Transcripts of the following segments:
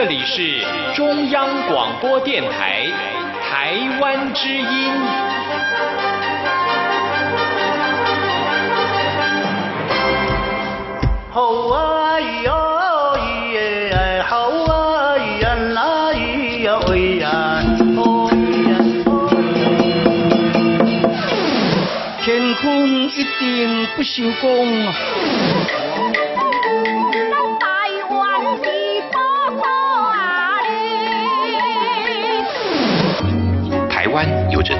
这里是中央广播电台台湾之音。好啊咿呀咿耶，好啊咿呀啦咿呀喂呀，哦咿呀哦天空一定不朽功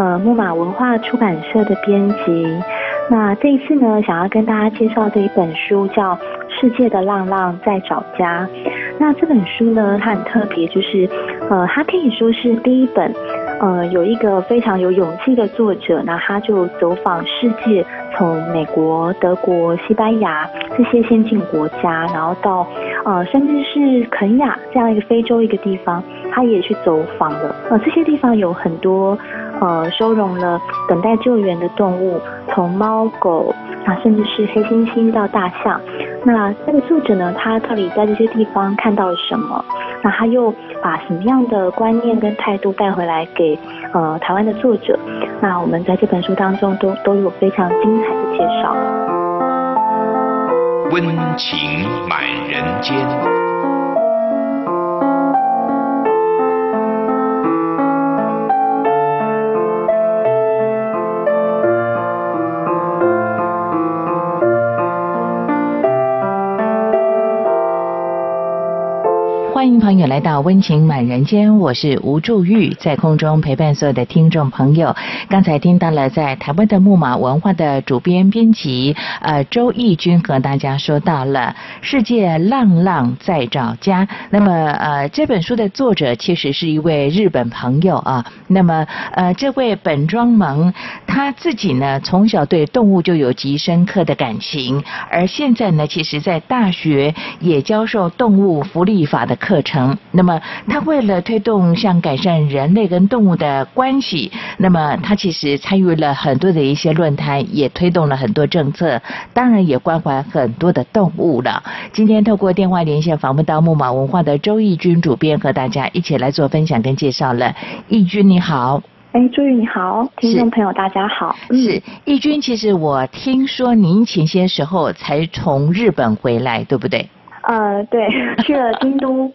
呃木马文化出版社的编辑。那这一次呢，想要跟大家介绍的一本书叫《世界的浪浪在找家》。那这本书呢，它很特别，就是呃，它可以说是第一本呃有一个非常有勇气的作者，那他就走访世界，从美国、德国、西班牙这些先进国家，然后到呃甚至是肯亚这样一个非洲一个地方，他也去走访了。呃，这些地方有很多呃收容了等待救援的动物，从猫狗啊，甚至是黑猩猩到大象。那这个作者呢，他到底在这些地方看到了什么？那他又把什么样的观念跟态度带回来给呃台湾的作者？那我们在这本书当中都都有非常精彩的介绍。温情满人间。欢迎朋友来到温情满人间，我是吴祝玉，在空中陪伴所有的听众朋友。刚才听到了在台湾的木马文化的主编编辑呃周义军和大家说到了世界浪浪在找家。那么呃这本书的作者其实是一位日本朋友啊。那么呃这位本庄萌他自己呢从小对动物就有极深刻的感情，而现在呢其实在大学也教授动物福利法的课程。那么他为了推动像改善人类跟动物的关系，那么他其实参与了很多的一些论坛，也推动了很多政策，当然也关怀很多的动物了。今天透过电话连线访问到木马文化的周义军主编，和大家一起来做分享跟介绍了。义军你好。哎，朱玉你好，听众朋友大家好。嗯是义军，其实我听说您前些时候才从日本回来，对不对？呃，对，去了京都。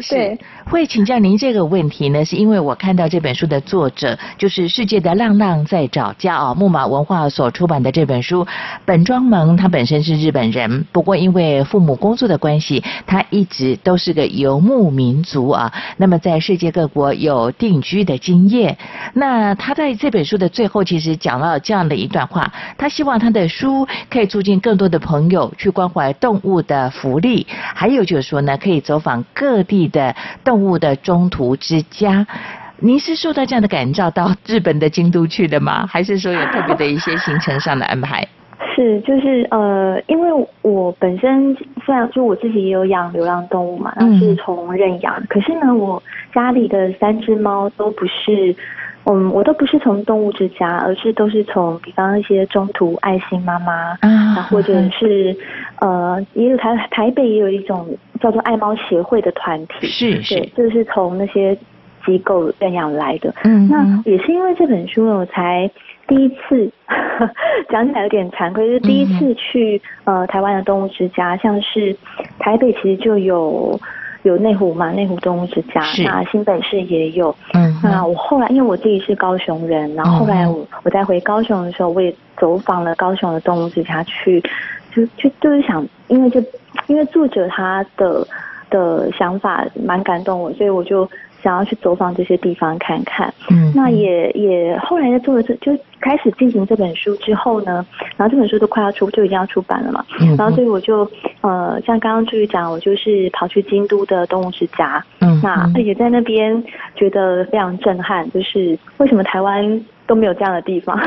对，会请教您这个问题呢，是因为我看到这本书的作者就是世界的浪浪在找家哦，木马文化所出版的这本书。本庄萌他本身是日本人，不过因为父母工作的关系，他一直都是个游牧民族啊。那么在世界各国有定居的经验。那他在这本书的最后，其实讲了这样的一段话，他希望他的书可以促进更多的朋友去关怀动物的福利，还有就是说呢，可以走访各地的动物的中途之家。您是受到这样的感召到日本的京都去的吗？还是说有特别的一些行程上的安排？是，就是呃，因为我本身虽然就我自己也有养流浪动物嘛，然后是从认养，可是呢，我家里的三只猫都不是，嗯，我都不是从动物之家，而是都是从比方一些中途爱心妈妈啊或者是呃，也有台台北也有一种叫做爱猫协会的团体，是是。对，就是从那些机构认养来的。那嗯。那也是因为这本书呢，我才第一次 讲起来有点惭愧，就是第一次去、呃台湾的动物之家，像是台北其实就有有内湖嘛，内湖动物之家是，那新北市也有。嗯那我后来因为我自己是高雄人，然后后来我我在回高雄的时候，我也走访了高雄的动物之家去，就就就是想，因为就因为作者他的的想法蛮感动我，所以我就想要去走访这些地方看看。嗯那也也后来在做了这就开始进行这本书之后呢，然后这本书都快要出就已经要出版了嘛，嗯然后所以我就呃像刚刚朱宇讲，我就是跑去京都的动物之家，嗯嗯。那也在那边觉得非常震撼，就是为什么台湾都没有这样的地方？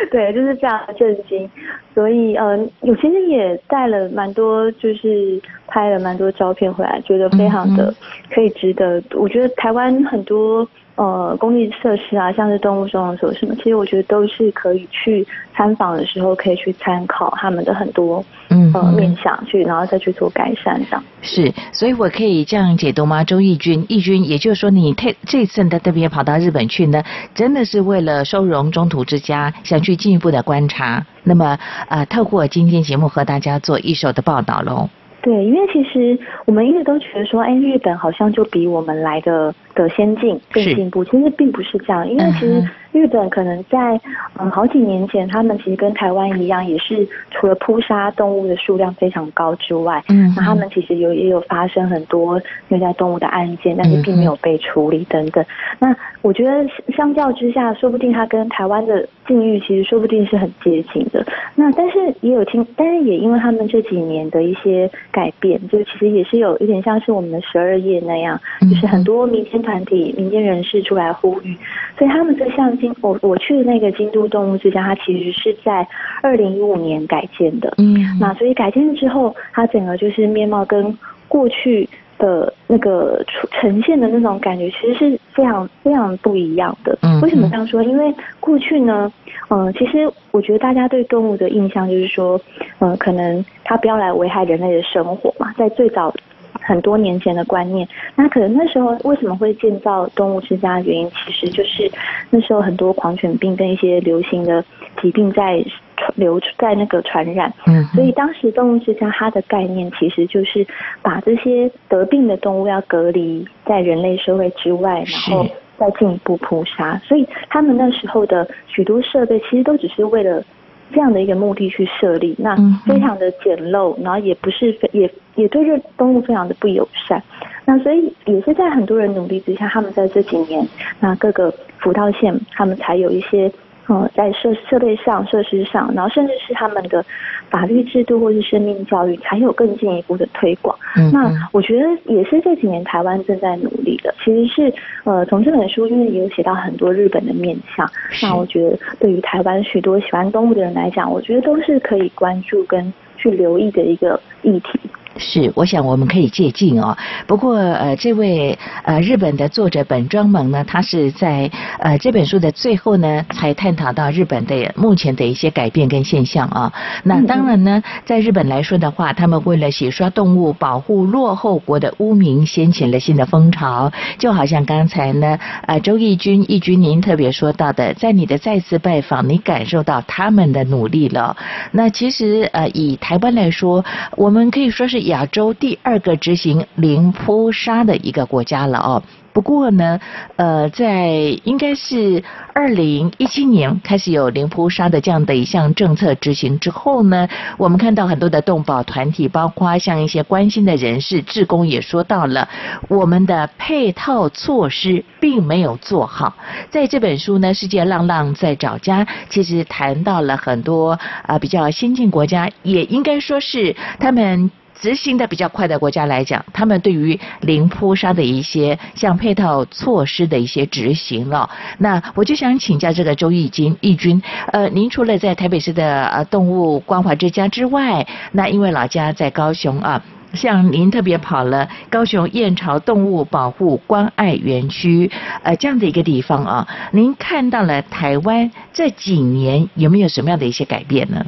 对，就是非常震惊。所以，呃，我其实也带了蛮多，就是拍了蛮多照片回来，觉得非常的可以值得。我觉得台湾很多呃公益设施啊，像是动物收容所什么，其实我觉得都是可以去参访的时候可以去参考他们的很多呃嗯嗯面向去，然后再去做改善这样。是，所以我可以这样解读吗？周义军，义军，也就是说，你特这次的特别跑到日本去呢，真的是为了收容中途之家，想去进一步的观察。那么，呃，透过今天节目和大家做一手的报道喽。对，因为其实我们一直都觉得说，哎，日本好像就比我们来的的先进、更进步，其实并不是这样。因为其实日本可能在嗯好几年前，他们其实跟台湾一样，也是除了扑杀动物的数量非常高之外，嗯那他们其实有也有发生很多虐待动物的案件，但是并没有被处理等等。那我觉得相较之下，说不定它跟台湾的境遇其实说不定是很接近的。那但是也有听，但是也因为他们这几年的一些改变，就其实也是有有点像是我们的十二夜那样，就是很多民间团体、民间人士出来呼吁，所以他们这项京我我去的那个京都动物之家，它其实是在二零一五年改建的。嗯那所以改建之后，它整个就是面貌跟过去的那个出呈现的那种感觉，其实是非常非常不一样的。嗯为什么这样说？因为过去呢，嗯、其实我觉得大家对动物的印象就是说，嗯、可能它不要来危害人类的生活嘛，在最早。很多年前的观念，那可能那时候为什么会建造动物之家的原因，其实就是那时候很多狂犬病跟一些流行的疾病在传流在那个传染，嗯。所以当时动物之家它的概念其实就是把这些得病的动物要隔离在人类社会之外，然后再进一步扑杀。所以他们那时候的许多设备其实都只是为了这样的一个目的去设立，那非常的简陋，然后也不是非也也对这动物非常的不友善。那所以也是在很多人努力之下，他们在这几年，那各个辅导县他们才有一些。呃，在设设备上、设施上，然后甚至是他们的法律制度或是生命教育，才有更进一步的推广。那嗯那我觉得也是这几年台湾正在努力的。其实是呃，从这本书因为也有写到很多日本的面相，那我觉得对于台湾许多喜欢动物的人来讲，我觉得都是可以关注跟去留意的一个议题。是，我想我们可以借鉴哦。不过，呃，这位呃日本的作者本庄萌呢，他是在呃这本书的最后呢，才探讨到日本的目前的一些改变跟现象啊。那当然呢，在日本来说的话，他们为了洗刷动物、保护落后国的污名，掀起了新的风潮。就好像刚才呢，呃，周义军义军您特别说到的，在你的再次拜访，你感受到他们的努力了。那其实呃，以台湾来说，我们可以说是亚洲第二个执行零扑杀的一个国家了哦。不过呢，呃，在应该是二零一七年开始有零扑杀的这样的一项政策执行之后呢，我们看到很多的动保团体，包括像一些关心的人士、志工也说到了，我们的配套措施并没有做好。在这本书呢，《世界浪浪在找家》其实谈到了很多啊、比较先进国家，也应该说是他们。执行的比较快的国家来讲，他们对于零扑杀的一些像配套措施的一些执行了。那我就想请教这个周义军义军，呃，您除了在台北市的呃动物关怀之家之外，那因为老家在高雄啊。像您特别跑了高雄燕巢动物保护关爱园区，呃，这样的一个地方啊，您看到了台湾这几年有没有什么样的一些改变呢？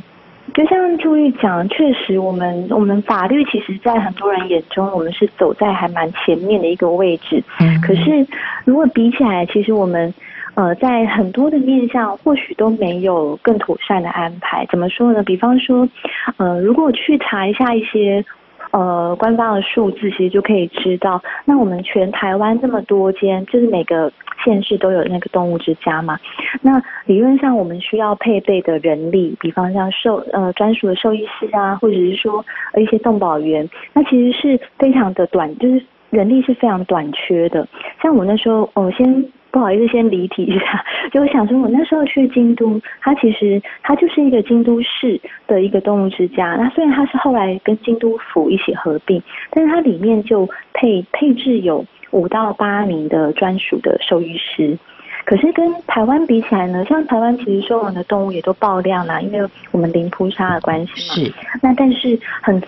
就像朱玉讲，确实我们我们法律其实，在很多人眼中，我们是走在还蛮前面的一个位置。嗯可是如果比起来，其实我们呃在很多的面向，或许都没有更妥善的安排。怎么说呢？比方说，呃，如果去查一下一些。呃，官方的数字其实就可以知道，那我们全台湾这么多间，就是每个县市都有那个动物之家嘛。那理论上我们需要配备的人力，比方像兽呃专属的兽医师啊，或者是说一些动保员，那其实是非常的短，就是人力是非常短缺的。像我那时候，我、先不好意思，先离题一下。就我想说，我那时候去京都，它其实它就是一个京都市的一个动物之家。那虽然它是后来跟京都府一起合并，但是它里面就配配置有五到八名的专属的兽医师。可是跟台湾比起来呢，像台湾其实收容的动物也都爆量啦，因为我们零扑杀的关系嘛。是。那但是很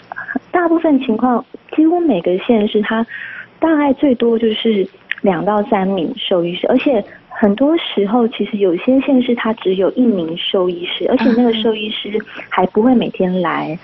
大部分情况，几乎每个县市它大概最多就是两到三名兽医师，而且。很多时候，其实有些县市它只有一名兽医师，而且那个兽医师还不会每天来，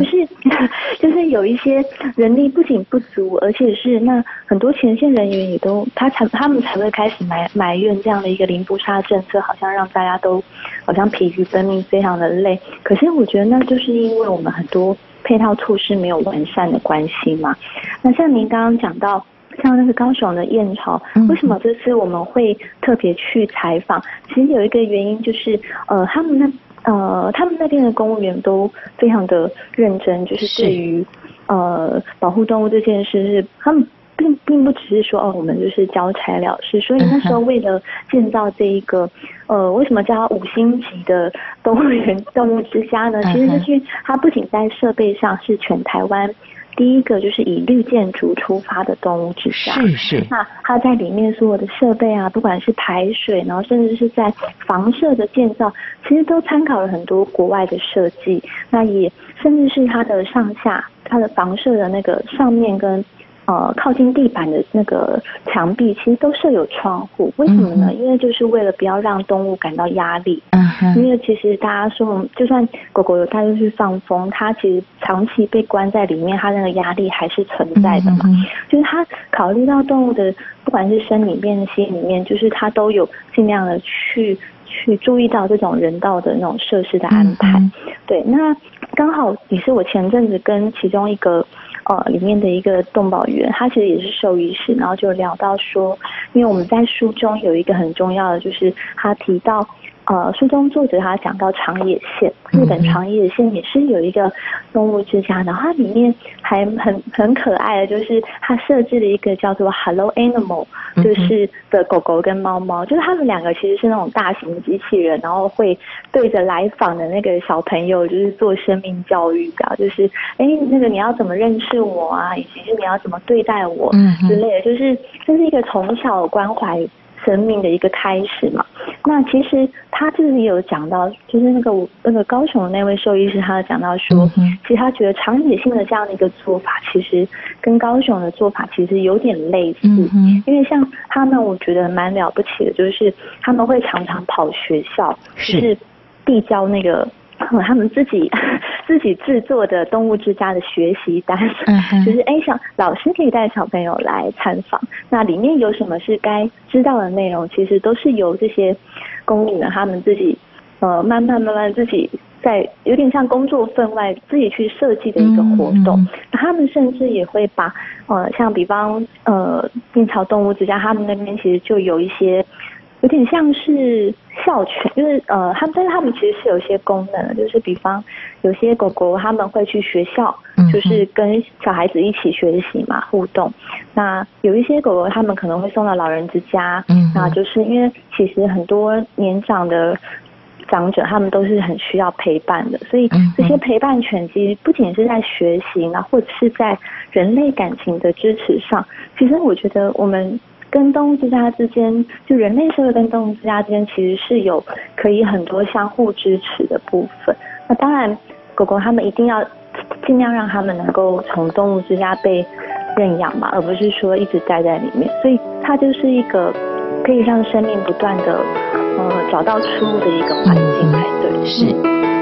就是 就是有一些人力不仅不足，而且是那很多前线人员也都他才他们才会开始埋埋怨这样的一个零不杀政策，好像让大家都好像疲于奔命，非常的累。可是我觉得那就是因为我们很多配套措施没有完善的关系嘛。那像您刚刚讲到。像那个高雄的燕巢，为什么这次我们会特别去采访？其实有一个原因就是，呃，他们那呃，他们那边的公务员都非常的认真，就是对于呃保护动物这件事，是他们并并不只是说哦，我们就是交差了事。所以那时候为了建造这一个呃，为什么叫五星级的动物园动物之家呢？其实就是它不仅在设备上是全台湾。第一个就是以绿建筑出发的动物之家，是是。那它在里面所有的设备啊，不管是排水，然后甚至是在房舍的建造，其实都参考了很多国外的设计。那也甚至是它的上下，它的房舍的那个上面跟。呃，靠近地板的那个墙壁其实都设有窗户，为什么呢？因为就是为了不要让动物感到压力。嗯因为其实大家说，就算狗狗有带出去放风，它其实长期被关在里面，它那个压力还是存在的嘛。嗯就是它考虑到动物的，不管是生里面、心里面，就是它都有尽量的去去注意到这种人道的那种设施的安排。对，那刚好也是我前阵子跟其中一个。呃，里面的一个动保员，他其实也是兽医师，然后就聊到说，因为我们在书中有一个很重要的，就是他提到。呃，书中作者他讲到长野县，日本长野县也是有一个动物之家，然后它里面还很很可爱的，就是它设置了一个叫做 Hello Animal，就是的狗狗跟猫猫，就是他们两个其实是那种大型的机器人，然后会对着来访的那个小朋友就是做生命教育的，就是哎那个你要怎么认识我啊，以及是你要怎么对待我之类的，就是这是一个从小关怀。生命的一个开始嘛，那其实他自己有讲到，就是那个那个高雄的那位兽医师，他讲到说，其实他觉得长野性的这样的一个做法，其实跟高雄的做法其实有点类似，因为像他们，我觉得蛮了不起的，就是他们会常常跑学校，就是递交那个。他们自己自己制作的动物之家的学习单，就是哎，想老师可以带小朋友来参访，那里面有什么是该知道的内容，其实都是由这些公务员他们自己呃慢慢慢慢自己在有点像工作分外自己去设计的一个活动。那他们甚至也会把呃像比方呃印朝动物之家，他们那边其实就有一些。有点像是校犬，就是呃，他们但是他们其实是有一些功能的，就是比方有些狗狗他们会去学校，就是跟小孩子一起学习嘛，互动。那有一些狗狗他们可能会送到老人之家，嗯那就是因为其实很多年长的长者他们都是很需要陪伴的，所以这些陪伴犬其实不仅是在学习，那或者是在人类感情的支持上，其实我觉得我们。跟动物之家之间，就人类社会跟动物之家之间，其实是有可以很多相互支持的部分。那当然，狗狗他们一定要尽量让他们能够从动物之家被认养嘛，而不是说一直待在里面。所以它就是一个可以让生命不断的呃找到出路的一个环境才对。是。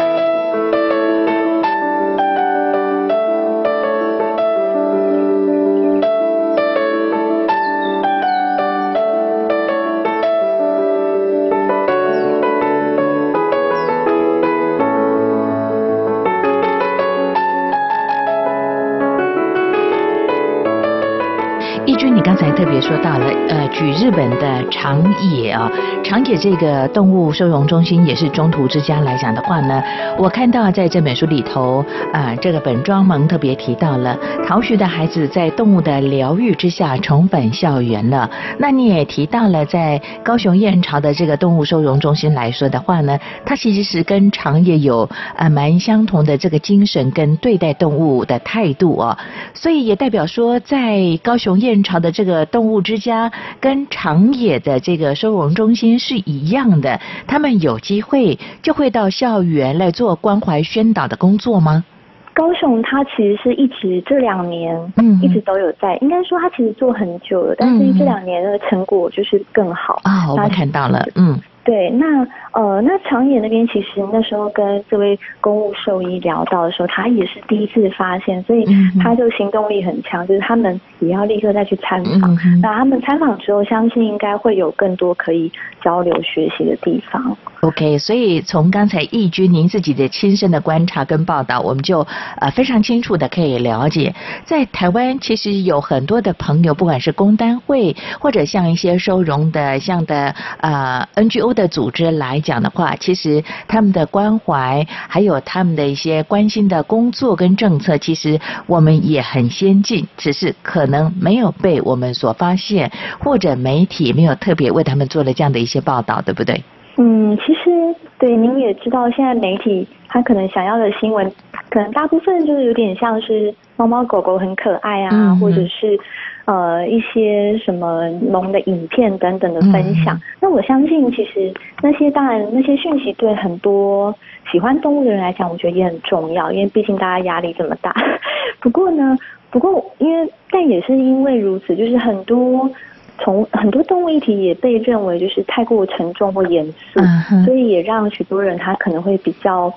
说到了，呃，举日本的长野啊，长野这个动物收容中心也是中途之家来讲的话呢，我看到在这本书里头，啊，这个本庄萌特别提到了逃学的孩子在动物的疗愈之下重返校园了。那你也提到了在高雄燕巢的这个动物收容中心来说的话呢，它其实是跟长野有呃蛮相同的这个精神跟对待动物的态度哦，所以也代表说在高雄燕巢的这个动物之家跟长野的这个收容中心是一样的，他们有机会就会到校园来做关怀宣导的工作吗？高雄它其实是一直这两年，嗯一直都有在，应该说它其实做很久了，但是这两年的成果就是更好。啊、我们看到了，嗯对，那呃，那长野那边其实那时候跟这位公务兽医聊到的时候，他也是第一次发现，所以他就行动力很强，就是他们也要立刻再去参访。嗯那他们参访之后，相信应该会有更多可以交流学习的地方。OK，所以从刚才义军您自己的亲身的观察跟报道，我们就呃非常清楚的可以了解，在台湾其实有很多的朋友，不管是工单会或者像一些收容的像的呃 NGO 的组织来讲的话，其实他们的关怀还有他们的一些关心的工作跟政策，其实我们也很先进，只是可能没有被我们所发现，或者媒体没有特别为他们做了这样的一些报道，对不对？嗯，其实对您也知道，现在媒体他可能想要的新闻，可能大部分就是有点像是猫猫狗狗很可爱啊，嗯或者是呃一些什么萌的影片等等的分享。嗯那我相信，其实那些当然那些讯息对很多喜欢动物的人来讲，我觉得也很重要，因为毕竟大家压力这么大。不过呢，不过因为但也是因为如此，就是很多。从很多动物议题也被认为就是太过沉重或严肃，所以也让许多人他可能会比较，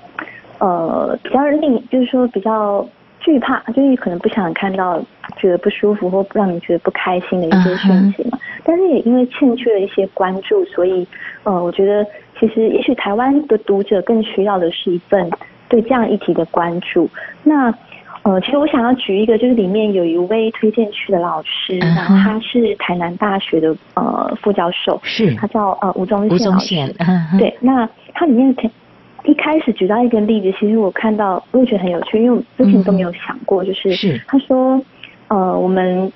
呃，比较令就是说比较惧怕，就是可能不想看到觉得不舒服或让你觉得不开心的一些讯息嘛。但是也因为欠缺了一些关注，所以呃，我觉得其实也许台湾的读者更需要的是一份对这样议题的关注。那呃，其实我想要举一个，就是里面有一位推荐去的老师，嗯哼然后他是台南大学的呃副教授，是他叫呃吴宗宪老师。对，那他里面提一开始举到一个例子，其实我看到我也觉得很有趣，因为我之前都没有想过，就是是他说，呃，我们。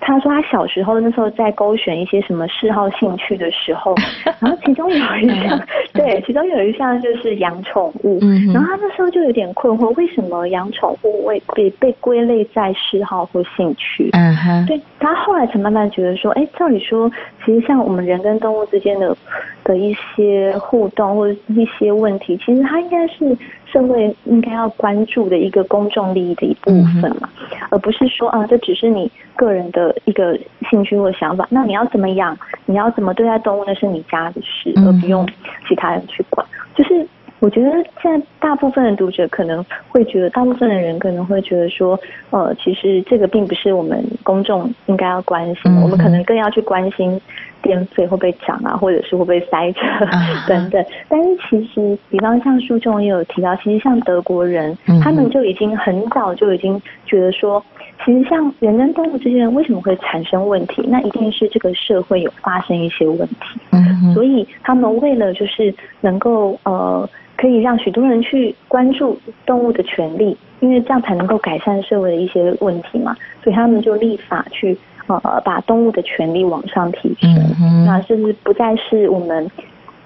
他说他小时候那时候在勾选一些什么嗜好兴趣的时候，然后其中有一项，对，其中有一项就是养宠物，嗯然后他那时候就有点困惑，为什么养宠物会被被归类在嗜好或兴趣？嗯哼，对他后来才慢慢觉得说，哎，照理说，其实像我们人跟动物之间的的一些互动或者一些问题，其实它应该是社会应该要关注的一个公众利益的一部分嘛，而不是说啊，这只是你个人的一个兴趣或想法。那你要怎么养，你要怎么对待动物，那是你家的事，嗯而不用其他人去管。就是我觉得现在大部分的读者可能会觉得，大部分的人可能会觉得说，呃，其实这个并不是我们公众应该要关心的，嗯我们可能更要去关心电费会不会涨啊，或者是会不会塞车、啊 等等。但是其实，比方像书中也有提到，其实像德国人，嗯他们就已经很早就已经觉得说，其实像人跟动物之间为什么会产生问题，那一定是这个社会有发生一些问题。嗯，所以他们为了就是能够呃，可以让许多人去关注动物的权利，因为这样才能够改善社会的一些问题嘛，所以他们就立法去呃把动物的权利往上提升，嗯那甚至不再是我们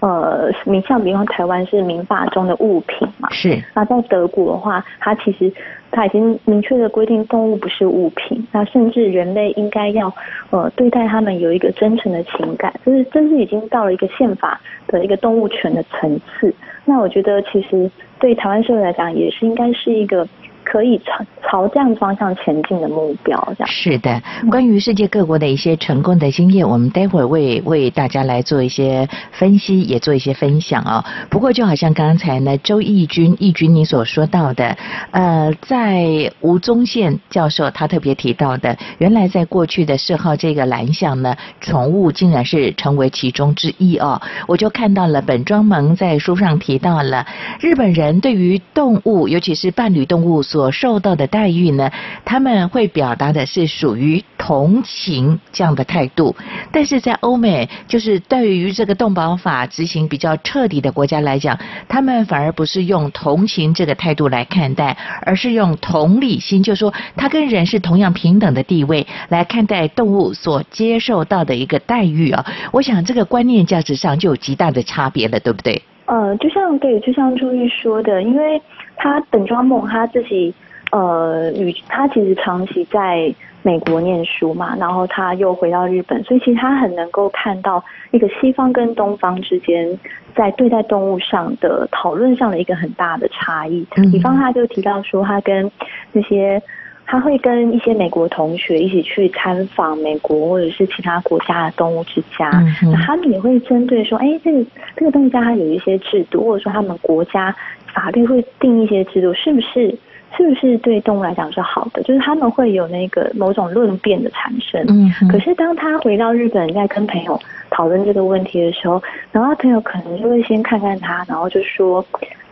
呃名像比方台湾是民法中的物品嘛，是，那在德国的话，它其实它已经明确的规定动物不是物品，那甚至人类应该要呃对待它们有一个真诚的情感，就是这是已经到了一个宪法的一个动物权的层次。那我觉得其实对台湾社会来讲，也是应该是一个可以朝朝这样方向前进的目标，这样。是的，关于世界各国的一些成功的经验，我们待会儿为为大家来做一些分析，也做一些分享哦。不过，就好像刚才呢，周义军义军你所说到的，呃，在吴宗宪教授他特别提到的，原来在过去的嗜好这个栏项呢，宠物竟然是成为其中之一哦。我就看到了本庄萌在书上提到了日本人对于动物，尤其是伴侣动物所所受到的待遇呢，他们会表达的是属于同情这样的态度，但是在欧美，就是对于这个动保法执行比较彻底的国家来讲，他们反而不是用同情这个态度来看待，而是用同理心，就说他跟人是同样平等的地位来看待动物所接受到的一个待遇啊。我想这个观念价值上就有极大的差别了，对不对？呃，就像对，就像朱玉说的，因为他本庄梦他自己，呃，与他其实长期在美国念书嘛，然后他又回到日本，所以其实他很能够看到一个西方跟东方之间在对待动物上的讨论上的一个很大的差异。嗯比方他就提到说，他跟那些。他会跟一些美国同学一起去参访美国或者是其他国家的动物之家，嗯哼那他们也会针对说，哎，这个这个动物家它有一些制度，或者说他们国家法律会定一些制度，是不是是不是对动物来讲是好的？就是他们会有那个某种论辩的产生。嗯可是当他回到日本，在跟朋友讨论这个问题的时候，然后他朋友可能就会先看看他，然后就说，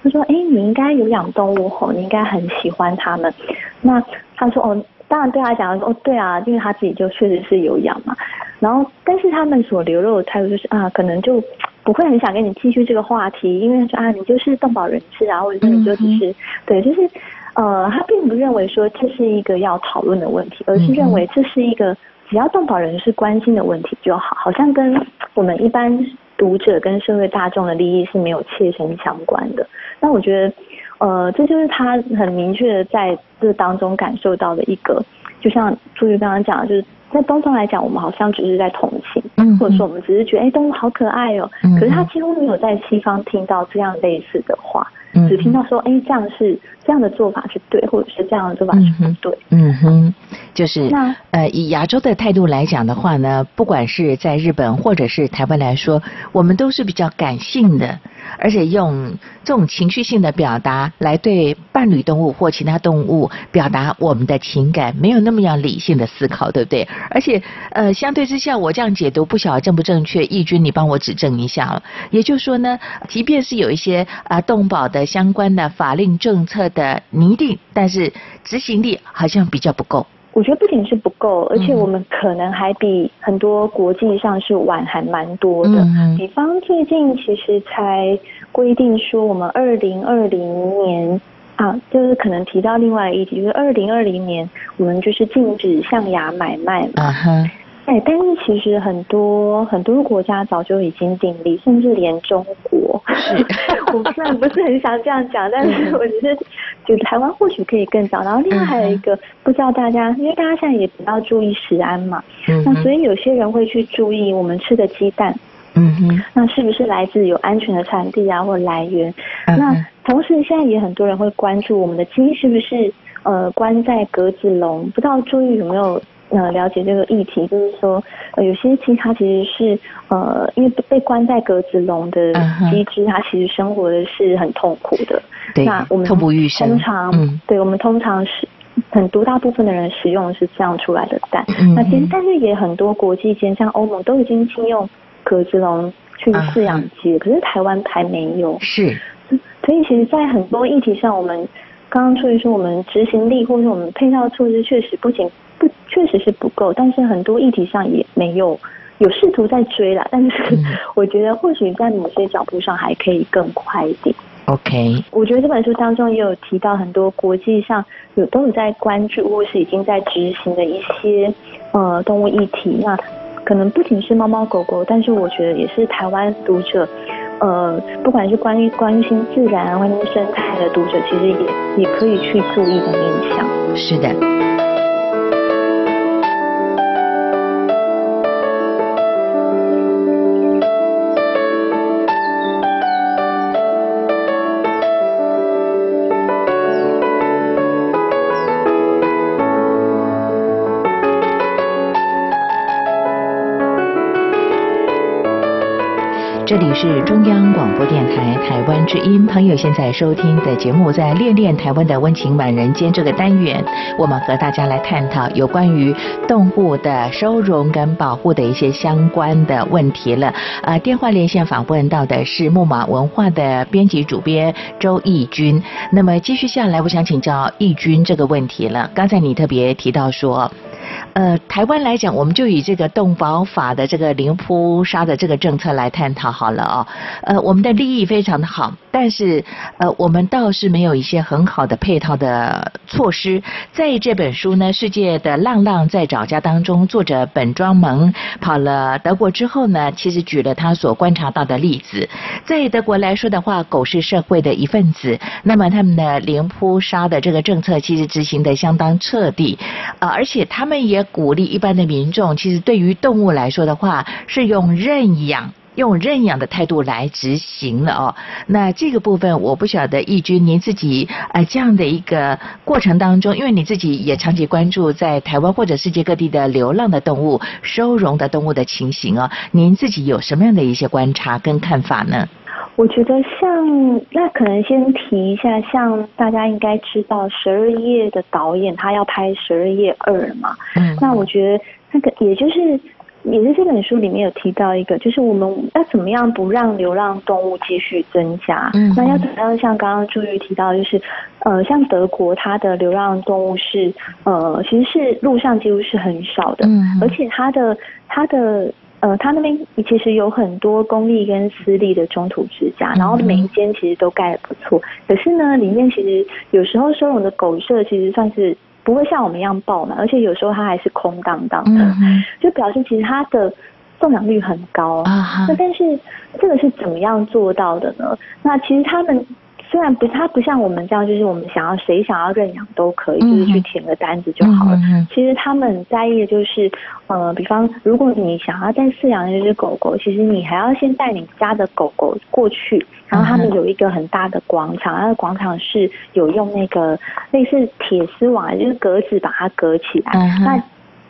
他说，哎，你应该有养动物吼，你应该很喜欢它们。那他说，哦，当然对他讲说，哦，对啊，因为他自己就确实是有养嘛。然后，但是他们所流露的态度就是啊，可能就不会很想跟你继续这个话题，因为说啊，你就是动保人士啊，或者是你就只是、对，就是呃，他并不认为说这是一个要讨论的问题，而是认为这是一个只要动保人士关心的问题就好，好像跟我们一般读者跟社会大众的利益是没有切身相关的。那我觉得，呃，这就是他很明确的在这当中感受到的一个，就像朱玉刚刚讲的，就是在东方来讲，我们好像只是在同情，嗯或者说我们只是觉得，哎，动物好可爱哦。嗯可是他几乎没有在西方听到这样类似的话，嗯只听到说，哎，这样是这样的做法是对，或者是这样的做法是不对。嗯哼，就是那呃，以亚洲的态度来讲的话呢，不管是在日本或者是台湾来说，我们都是比较感性的，而且用这种情绪性的表达来对伴侣动物或其他动物表达我们的情感，没有那么样理性的思考，对不对？而且呃，相对之下，我这样解读不晓得正不正确，义军你帮我指正一下。也就是说呢，即便是有一些啊、动保的相关的法令政策的拟定，但是执行力好像比较不够。我觉得不仅是不够，而且嗯我们可能还比很多国际上是晚还蛮多的。嗯比方最近其实才规定说，我们二零二零年啊，就是可能提到另外一题，就是二零二零年我们就是禁止象牙买卖嘛。哎，但是其实很多很多国家早就已经订立，甚至连中国。我虽然不是很想这样讲，但是我觉得就台湾或许可以更早。然后另外还有一个，不知道大家，因为大家现在也比较注意食安嘛，嗯那所以有些人会去注意我们吃的鸡蛋，嗯哼，那是不是来自有安全的产地啊，或来源？那同时现在也很多人会关注我们的鸡是不是呃关在格子笼，不知道注意有没有呃了解这个议题？就是说，呃有些鸡它其实是呃因为被关在格子笼的鸡只，它其实生活的是很痛苦的。对那我们通常，嗯对我们通常是。很多大部分的人使用的是这样出来的蛋，嗯那其实但是也很多国际间，像欧盟都已经禁用格子笼去饲养鸡了，可是台湾还没有。是，所以其实，在很多议题上，我们刚刚出于说我们执行力或者是我们配套措施确实不仅不确实是不够，但是很多议题上也没有有试图在追啦，但是嗯我觉得或许在某些脚步上还可以更快一点。OK，我觉得这本书当中也有提到很多国际上有都有在关注或是已经在执行的一些呃动物议题。那可能不仅是猫猫狗狗，但是我觉得也是台湾读者，呃，不管是关于关心自然、关心生态的读者，其实也也可以去注意的面向。是的。这里是中央广播电台台湾之音，朋友现在收听的节目在《恋恋台湾的温情满人间》这个单元，我们和大家来探讨有关于动物的收容跟保护的一些相关的问题了。呃，电话连线访问到的是木马文化的编辑主编周义军。那么继续下来，我想请教义军这个问题了。刚才你特别提到说。呃，台湾来讲，我们就以这个动保法的这个零扑杀的这个政策来探讨好了哦。呃，我们的利益非常的好，但是呃，我们倒是没有一些很好的配套的措施。在这本书呢，《世界的浪浪在找家》当中，作者本庄蒙跑了德国之后呢，其实举了他所观察到的例子。在德国来说的话，狗是社会的一份子，那么他们的零扑杀的这个政策其实执行的相当彻底，呃，而且他们也。鼓励一般的民众，其实对于动物来说的话，是用认养、用认养的态度来执行了哦。那这个部分，我不晓得义军您自己呃这样的一个过程当中，因为你自己也长期关注在台湾或者世界各地的流浪的动物、收容的动物的情形哦，您自己有什么样的一些观察跟看法呢？我觉得像那可能先提一下，像大家应该知道十二夜的导演他要拍十二夜二嘛，嗯，那我觉得那个也就是也是这本书里面有提到一个，就是我们要怎么样不让流浪动物继续增加，嗯，那要怎么样像刚刚朱玉提到，就是呃像德国它的流浪动物是呃其实是路上几乎是很少的，嗯，而且它的它的。呃，他那边其实有很多公立跟私立的中途之家，然后每一间其实都盖的不错。可是呢，里面其实有时候收容的狗舍其实算是不会像我们一样爆满，而且有时候它还是空荡荡的，就表示其实它的送养率很高。那但是这个是怎么样做到的呢？那其实他们。虽然不，它不像我们这样，就是我们想要谁想要认养都可以，就是去填个单子就好了。其实他们在意的就是，呃，比方如果你想要再饲养一只狗狗，其实你还要先带你家的狗狗过去，然后他们有一个很大的广场，那个广场是有用那个类似铁丝网，就是格子把它隔起来。那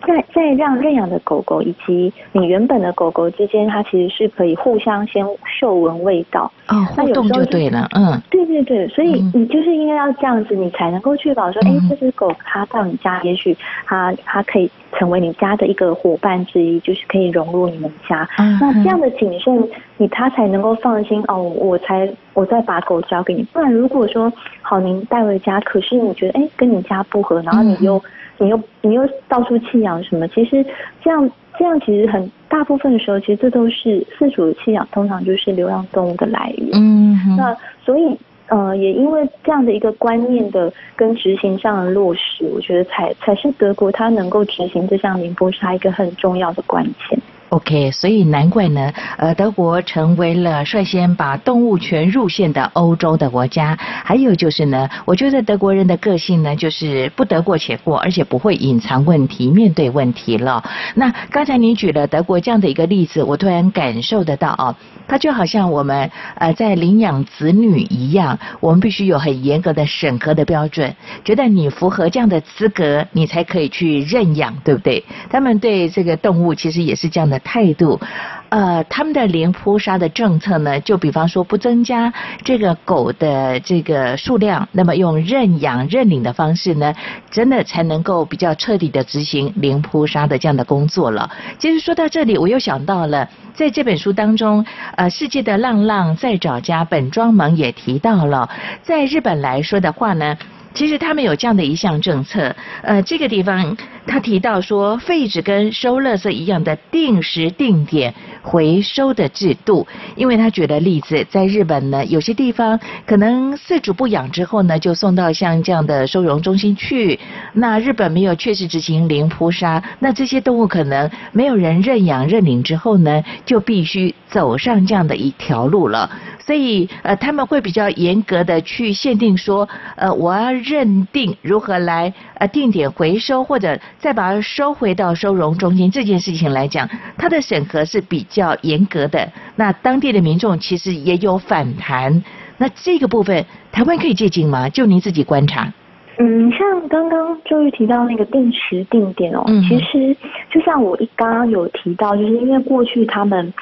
在在让认养的狗狗以及你原本的狗狗之间，它其实是可以互相先嗅闻味道。哦，互动就对了，嗯，对对对，所以你就是应该要这样子，你才能够确保说，哎，这只狗它到你家，也许它它可以成为你家的一个伙伴之一，就是可以融入你们家。那这样的谨慎，你它才能够放心哦，我才我再把狗交给你。不然如果说好，您带回家，可是你觉得哎跟你家不合，然后你又。你又你又到处弃养什么？其实这样这样其实很大部分的时候，其实这都是饲主的弃养，通常就是流浪动物的来源。嗯，那所以呃，也因为这样的一个观念的跟执行上的落实，我觉得才才是德国它能够执行这项宁波沙一个很重要的关键。OK，所以难怪呢，呃，德国成为了率先把动物权入宪的欧洲的国家。还有就是呢，我觉得德国人的个性呢，就是不得过且过，而且不会隐藏问题，面对问题了。那刚才你举了德国这样的一个例子，我突然感受得到啊，它就好像我们呃在领养子女一样，我们必须有很严格的审核的标准，觉得你符合这样的资格，你才可以去认养，对不对？他们对这个动物其实也是这样的。态度，呃，他们的零扑杀的政策呢，就比方说不增加这个狗的这个数量，那么用认养认领的方式呢，真的才能够比较彻底的执行零扑杀的这样的工作了。其实说到这里，我又想到了，在这本书当中，呃，世界的浪浪在找家本庄盟也提到了，在日本来说的话呢。其实他们有这样的一项政策，呃，这个地方他提到说，废纸跟收垃圾一样的定时定点回收的制度，因为他举的例子，在日本呢，有些地方可能饲主不养之后呢，就送到像这样的收容中心去。那日本没有确实执行零扑杀，那这些动物可能没有人认养认领之后呢，就必须走上这样的一条路了。所以，呃，他们会比较严格的去限定说，呃，我要认定如何来呃定点回收，或者再把它收回到收容中心这件事情来讲，它的审核是比较严格的。那当地的民众其实也有反弹。那这个部分，台湾可以借鉴吗？就您自己观察。嗯，像刚刚周瑜提到那个定时定点哦，嗯。其实就像我一刚刚有提到，就是因为过去他们，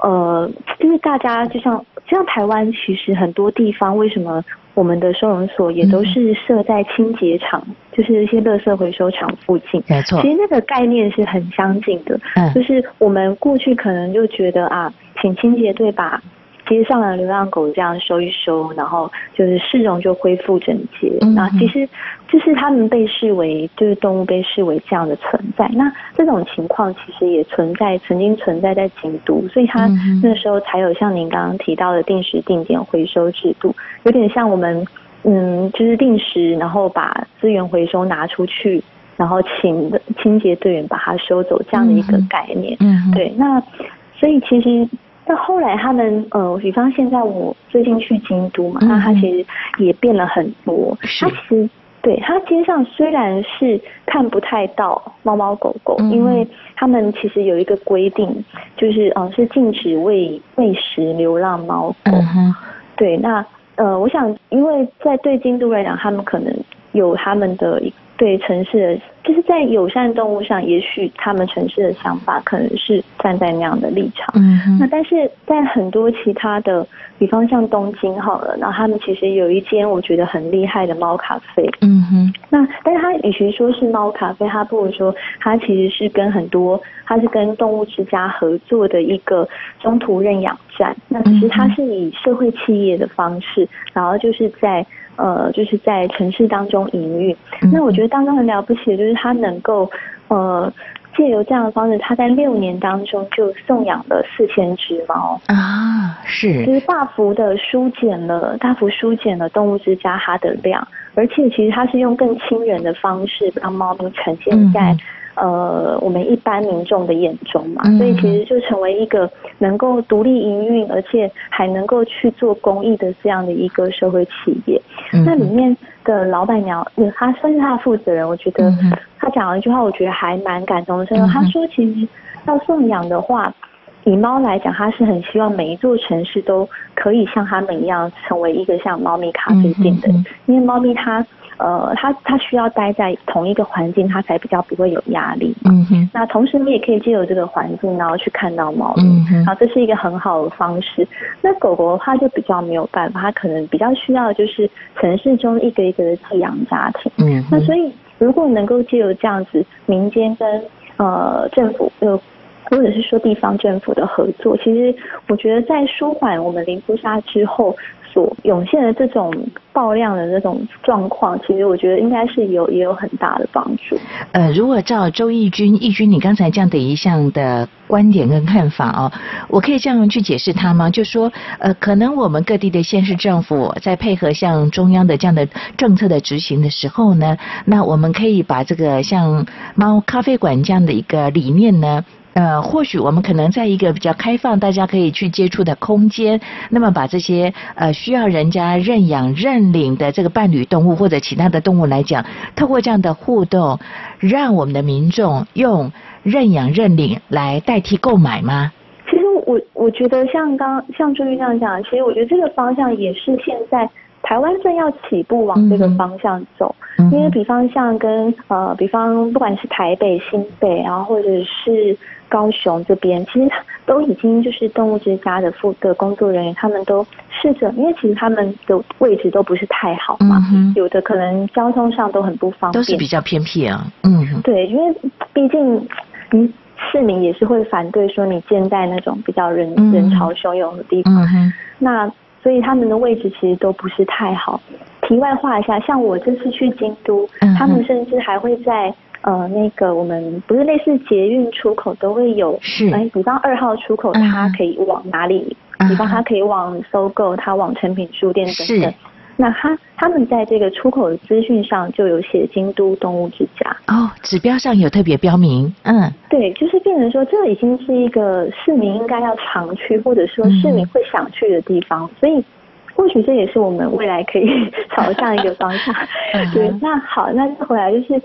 呃，就是大家就像就像台湾，其实很多地方为什么我们的收容所也都是设在清洁厂，就是一些垃圾回收厂附近。没错。其，实那个概念是很相近的，嗯。就是我们过去可能就觉得啊，请清洁队把街上的流浪狗这样收一收，然后就是市容就恢复整洁。嗯那其实就是他们被视为就是动物被视为这样的存在。那这种情况其实也存在，曾经存在在京都，所以他嗯哼那时候才有像您刚刚提到的定时定点回收制度，有点像我们嗯，就是定时然后把资源回收拿出去。然后请的清洁队员把它收走，这样的一个概念。嗯，对，那所以其实到后来他们呃，比方现在我最近去京都嘛，嗯那他其实也变了很多。是它其实对它街上虽然是看不太到猫猫狗狗，嗯因为他们其实有一个规定，就是呃是禁止喂喂食流浪猫狗。对，那呃，我想，因为在对京都来讲，他们可能有他们的一对城市的，就是在友善动物上，也许他们城市的想法可能是站在那样的立场。嗯哼，那但是在很多其他的，比方像东京好了，然后他们其实有一间我觉得很厉害的猫咖啡，嗯哼，那但是它与其说是猫咖啡，它不如说它其实是跟很多，它是跟动物之家合作的一个中途认养站。那其实它是以社会企业的方式，然后就是在呃就是在城市当中营运。嗯那我觉得当中很了不起的就是它能够呃借由这样的方式，它在六年当中就送养了四千只猫。啊，是就，是大幅的疏减了，大幅疏减了动物之家它的量，而且其实它是用更亲人的方式让猫咪呈现在、嗯呃我们一般民众的眼中嘛，嗯。所以其实就成为一个能够独立营运，而且还能够去做公益的这样的一个社会企业。嗯。那里面的老板娘，呃她算是他的负责人，我觉得他讲了一句话，我觉得还蛮感动的。他说，其实要送养的话，以猫来讲，他是很希望每一座城市都可以像他们一样，成为一个像猫咪咖啡店的，嗯哼因为猫咪它呃，它它需要待在同一个环境，它才比较不会有压力。嗯哼，那同时，你也可以借由这个环境，然后去看到猫咪，嗯哼然后这是一个很好的方式。那狗狗的话就比较没有办法，它可能比较需要就是城市中一个一个的寄养家庭。嗯，那所以，如果能够借由这样子民间跟呃政府呃或者是说地方政府的合作，其实我觉得在舒缓我们零扑杀之后所涌现的这种爆量的这种状况，其实我觉得应该是有也有很大的帮助。呃，如果照周义军，义军你刚才这样的一项的观点跟看法哦，我可以这样去解释它吗？就说，呃，可能我们各地的县市政府在配合像中央的这样的政策的执行的时候呢，那我们可以把这个像猫咖啡馆这样的一个理念呢。呃，或许我们可能在一个比较开放、大家可以去接触的空间，那么把这些呃需要人家认养认领的这个伴侣动物或者其他的动物来讲，透过这样的互动，让我们的民众用认养认领来代替购买吗？其实我我觉得像刚像朱玉这样讲，其实我觉得这个方向也是现在台湾正要起步往这个方向走。嗯因为比方像跟呃，比方不管是台北、新北，然后或者是高雄这边，其实都已经就是动物之家的负的工作人员，他们都试着，因为其实他们的位置都不是太好嘛，嗯有的可能交通上都很不方便，都是比较偏僻啊。嗯哼，对，因为毕竟你市民也是会反对说你建在那种比较人、嗯。人潮汹涌的地方，嗯，那所以他们的位置其实都不是太好。题外话一下，像我这次去京都，他们甚至还会在呃那个我们不是类似捷运出口都会有，是哎，比方二号出口嗯它可以往哪里？比方它可以往搜购，它往成品书店等等。那他他们在这个出口的资讯上就有写京都动物之家，哦，指标上有特别标明，嗯。对，就是变成说，这已经是一个市民应该要常去，或者说嗯市民会想去的地方，所以或许这也是我们未来可以 朝向一个方向 对，那好，那再回来就是，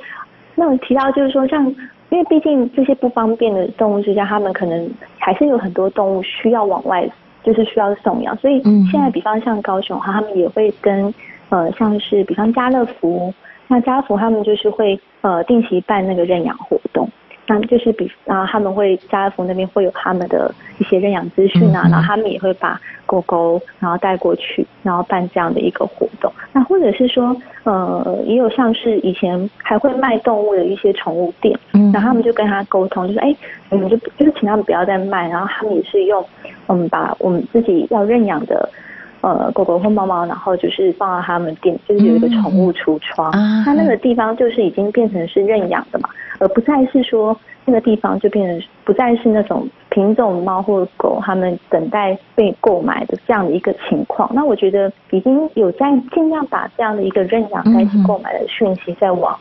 那我提到就是说，像因为毕竟这些不方便的动物之家，他们可能还是有很多动物需要往外，就是需要送养，所以嗯现在比方像高雄哈，他们也会跟呃像是比方家乐福。那家乐福他们就是会呃定期办那个认养活动，那就是比然后他们会家乐福那边会有他们的一些认养资讯啊，嗯嗯然后他们也会把狗狗然后带过去，然后办这样的一个活动。那或者是说呃也有像是以前还会卖动物的一些宠物店，嗯然后他们就跟他沟通，就是哎你们就就是请他们不要再卖，然后他们也是用我们把我们自己要认养的。呃，狗狗或猫猫，然后就是放到他们店，就是有一个宠物橱窗，啊它那个地方就是已经变成是认养的嘛，而不再是说那个地方就变成不再是那种品种猫或狗他们等待被购买的这样的一个情况。那我觉得已经有在尽量把这样的一个认养代替购买的讯息在往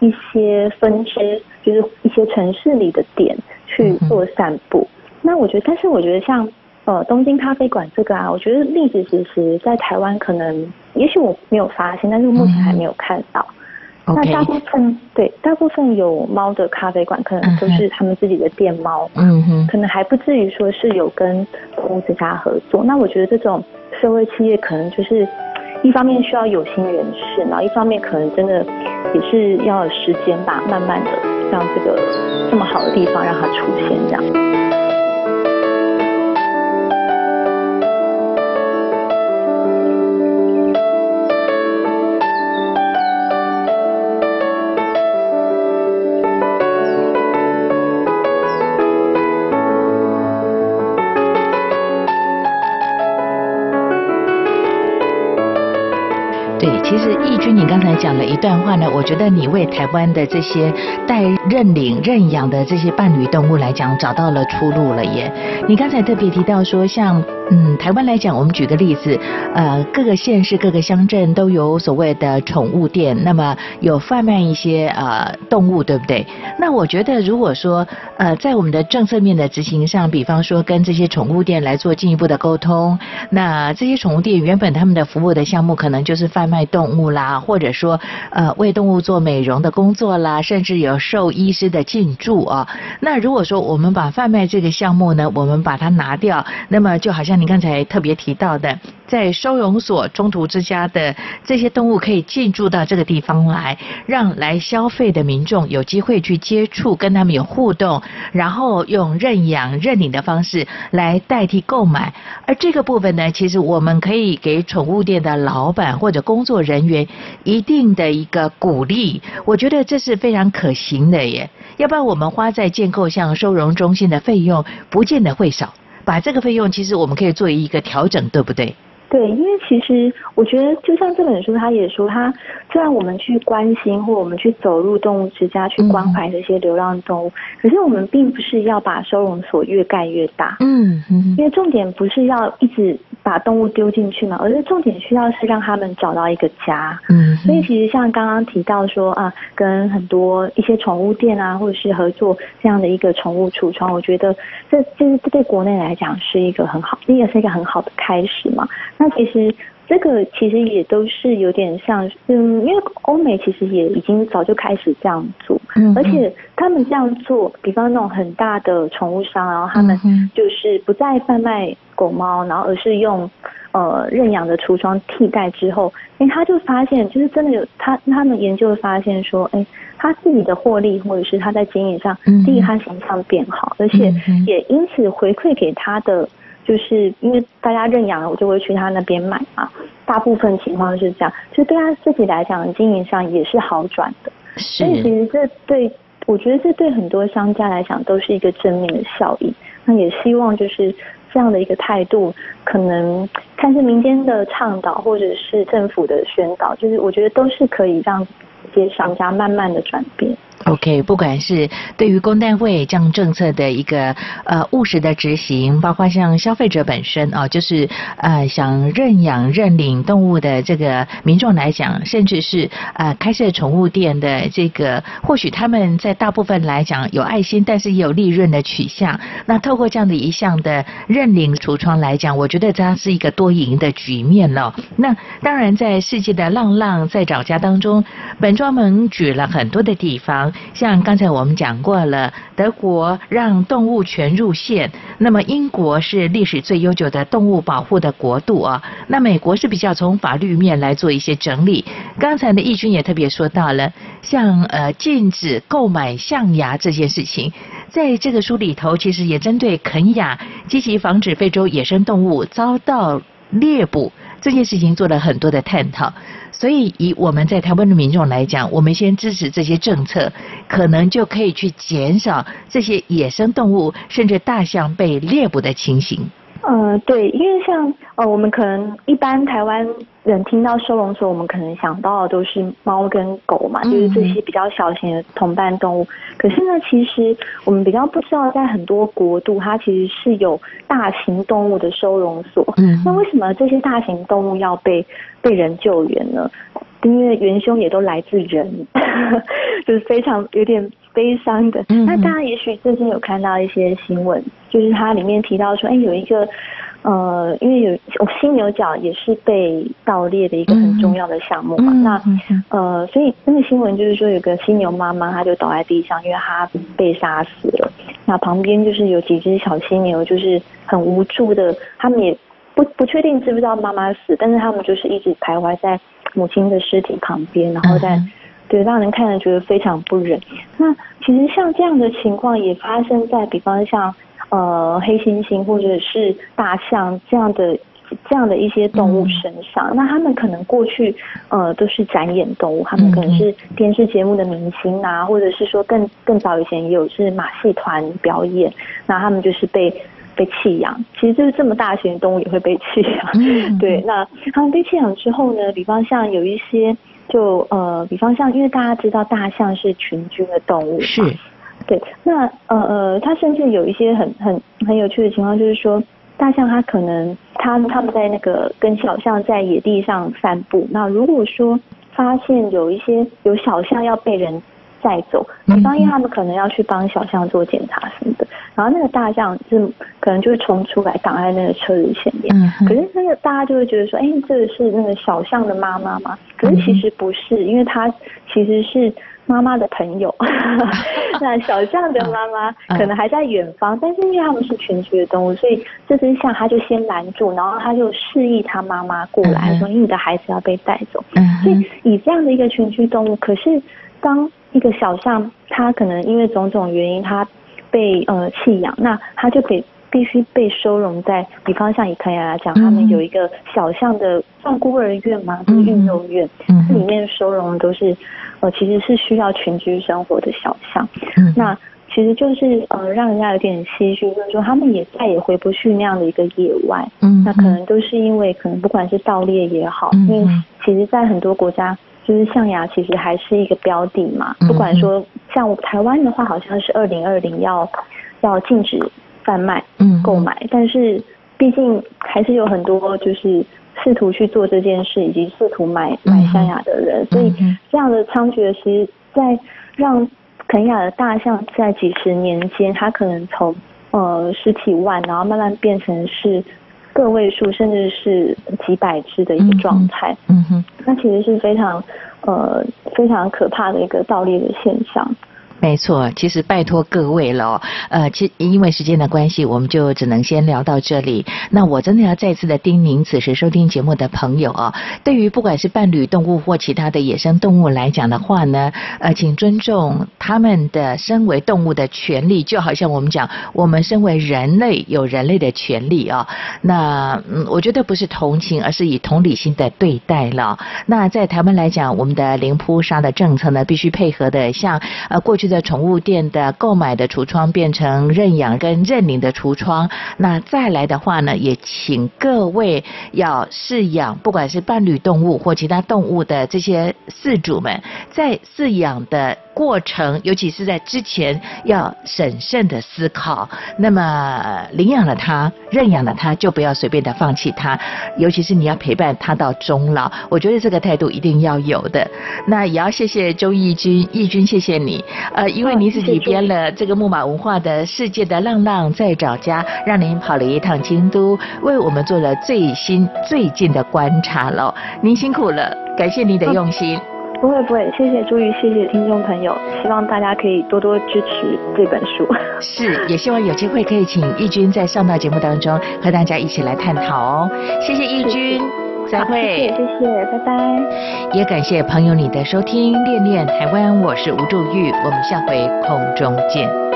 一些分支，就是一些城市里的点去做散布。那我觉得，但是我觉得像呃东京咖啡馆这个啊，我觉得例子其实在台湾可能，也许我没有发现，但是目前还没有看到。那大部分对大部分有猫的咖啡馆，可能都是他们自己的店猫，嗯哼，可能还不至于说是有跟动物之家合作。那我觉得这种社会企业可能就是一方面需要有心人士，然后一方面可能真的也是要有时间吧，慢慢的让这个这么好的地方让它出现这样。刚才讲了一段话呢，我觉得你为台湾的这些待认领、认养的这些伴侣动物来讲，找到了出路了耶。你刚才特别提到说，像嗯台湾来讲，我们举个例子，呃，各个县市、各个乡镇都有所谓的宠物店，那么有贩卖一些呃动物，对不对？那我觉得，如果说呃在我们的政策面的执行上，比方说跟这些宠物店来做进一步的沟通，那这些宠物店原本他们的服务的项目可能就是贩卖动物啦，或者说呃为动物做美容的工作啦，甚至有兽医师的进驻啊。那如果说我们把贩卖这个项目呢，我们把它拿掉，那么就好像你刚才特别提到的，在收容所、中途之家的这些动物可以进驻到这个地方来，让来消费的民众有机会去接触，跟他们有互动，然后用认养、认领的方式来代替购买。而这个部分呢，其实我们可以给宠物店的老板或者工作人员一定的一个鼓励，我觉得这是非常可行的耶。要不然我们花在建构像收容中心的费用，不见得会少。把这个费用，其实我们可以做一个调整，对不对？对，因为其实我觉得，就像这本书，他也说，他虽然我们去关心或我们去走入动物之家去关怀这些流浪动物，可是我们并不是要把收容所越盖越大，嗯嗯。因为重点不是要一直把动物丢进去嘛，而是重点需要是让他们找到一个家。嗯，所以其实像刚刚提到说啊，跟很多一些宠物店啊，或者是合作这样的一个宠物橱窗，我觉得这这这对国内来讲是一个很好，这也是一个很好的开始嘛。那其实这个其实也都是有点像，嗯，因为欧美其实也已经早就开始这样做，嗯而且他们这样做，比方那种很大的宠物商，然后他们就是不再贩卖狗猫，然后而是用呃认养的橱窗替代之后，哎，他就发现就是真的有他他们研究发现说，哎，他自己的获利或者是他在经营上，嗯。第一他形象变好，而且也因此回馈给他的。就是因为大家认养了，我就会去他那边买嘛。大部分情况是这样，就对他自己来讲，经营上也是好转的。所以其是，实这对我觉得这对很多商家来讲都是一个正面的效益。那也希望就是这样的一个态度，可能看是民间的倡导，或者是政府的宣导，就是我觉得都是可以让一些商家慢慢的转变。OK，不管是对于公单位这样政策的一个呃务实的执行，包括像消费者本身啊，就是呃想认养认领动物的这个民众来讲，甚至是呃开设宠物店的这个，或许他们在大部分来讲有爱心，但是也有利润的取向。那透过这样的一项的认领橱窗来讲，我觉得它是一个多赢的局面了。那当然，在世界的浪浪在找家当中，本专门举了很多的地方。像刚才我们讲过了，德国让动物权入宪，那么英国是历史最悠久的动物保护的国度啊。那美国是比较从法律面来做一些整理。刚才呢，义军也特别说到了，像呃禁止购买象牙这件事情，在这个书里头，其实也针对肯雅积极防止非洲野生动物遭到猎捕。这件事情做了很多的探讨，所以以我们在台湾的民众来讲，我们先支持这些政策，可能就可以去减少这些野生动物甚至大象被猎捕的情形。呃，对，因为像呃，我们可能一般台湾人听到收容所，我们可能想到的都是猫跟狗嘛，就是这些比较小型的同伴动物。可是呢，其实我们比较不知道，在很多国度，它其实是有大型动物的收容所。嗯，那为什么这些大型动物要被被人救援呢？因为元凶也都来自人，就是非常有点。悲伤的，那大家也许最近有看到一些新闻，就是它里面提到说，哎，有一个，呃，因为有犀牛角也是被盗猎的一个很重要的项目嘛，那呃，所以那个新闻就是说，有个犀牛妈妈，她就倒在地上，因为她被杀死了。那旁边就是有几只小犀牛，就是很无助的，他们也不不确定知不知道妈妈死，但是他们就是一直徘徊在母亲的尸体旁边，然后在。对，让人看了觉得非常不忍。那其实像这样的情况也发生在，比方像呃黑猩猩或者是大象这样的这样的一些动物身上。那他们可能过去呃都是展演动物，他们可能是电视节目的明星啊，或者是说更更早以前也有是马戏团表演。那他们就是被被弃养，其实就是这么大型的动物也会被弃养。对，那他们被弃养之后呢，比方像有一些。就呃，比方像，因为大家知道大象是群居的动物，是，对。那呃呃，它甚至有一些很很很有趣的情况，就是说，大象它可能它它们在那个跟小象在野地上散步，那如果说发现有一些有小象要被人载走，比方因为他们可能要去帮小象做检查什么的。然后那个大象是可能就会冲出来挡在那个车子前面，可是那个大家就会觉得说，哎，这个是那个小象的妈妈吗？可是其实不是，因为它其实是妈妈的朋友。那小象的妈妈可能还在远方，但是因为他们是群居的动物，所以这只象它就先拦住，然后它就示意它妈妈过来，说你的孩子要被带走。所以以这样的一个群居动物，可是当一个小象，它可能因为种种原因，它被呃弃养，那它就得必须被收容在，比方像以肯雅来讲，他们有一个小象的算孤儿院吗？是育幼院，这里面收容的都是呃其实是需要群居生活的小象。那其实就是呃让人家有点唏嘘，就是说他们也再也回不去那样的一个野外。嗯，那可能都是因为可能不管是盗猎也好，因为其实在很多国家。就是象牙其实还是一个标的嘛，不管说像台湾的话，好像是二零二零要要禁止贩卖、购买，但是毕竟还是有很多就是试图去做这件事以及试图买买象牙的人，所以这样的猖獗，其实在让肯雅的大象在几十年间，它可能从呃十几万，然后慢慢变成是。个位数，甚至是几百只的一个状态，嗯哼，那其实是非常，呃，非常可怕的一个盗猎的现象。没错，其实拜托各位了，呃，其因为时间的关系，我们就只能先聊到这里。那我真的要再次的叮咛此时收听节目的朋友啊，对于不管是伴侣动物或其他的野生动物来讲的话呢，呃，请尊重他们的身为动物的权利，就好像我们讲，我们身为人类有人类的权利啊。那嗯，我觉得不是同情，而是以同理心的对待了。那在台湾来讲，我们的零扑杀的政策呢，必须配合的像呃过去。在宠物店的购买的橱窗变成认养跟认领的橱窗，那再来的话呢，也请各位要饲养，不管是伴侣动物或其他动物的这些饲主们，在饲养的。过程，尤其是在之前要审慎的思考。那么领养了它，认养了它，就不要随便的放弃它。尤其是你要陪伴它到终老，我觉得这个态度一定要有的。那也要谢谢周义军，义军谢谢你。呃，因为你自己编了这个木马文化的世界的浪浪在找家，让您跑了一趟京都，为我们做了最新最近的观察了。您辛苦了，感谢您的用心。不会不会，谢谢朱玉，谢谢听众朋友，希望大家可以多多支持这本书。是，也希望有机会可以请义军在上到节目当中和大家一起来探讨哦。谢谢义军，再会。谢谢谢谢，拜拜。也感谢朋友你的收听，恋恋台湾，我是吴祝玉，我们下回空中见。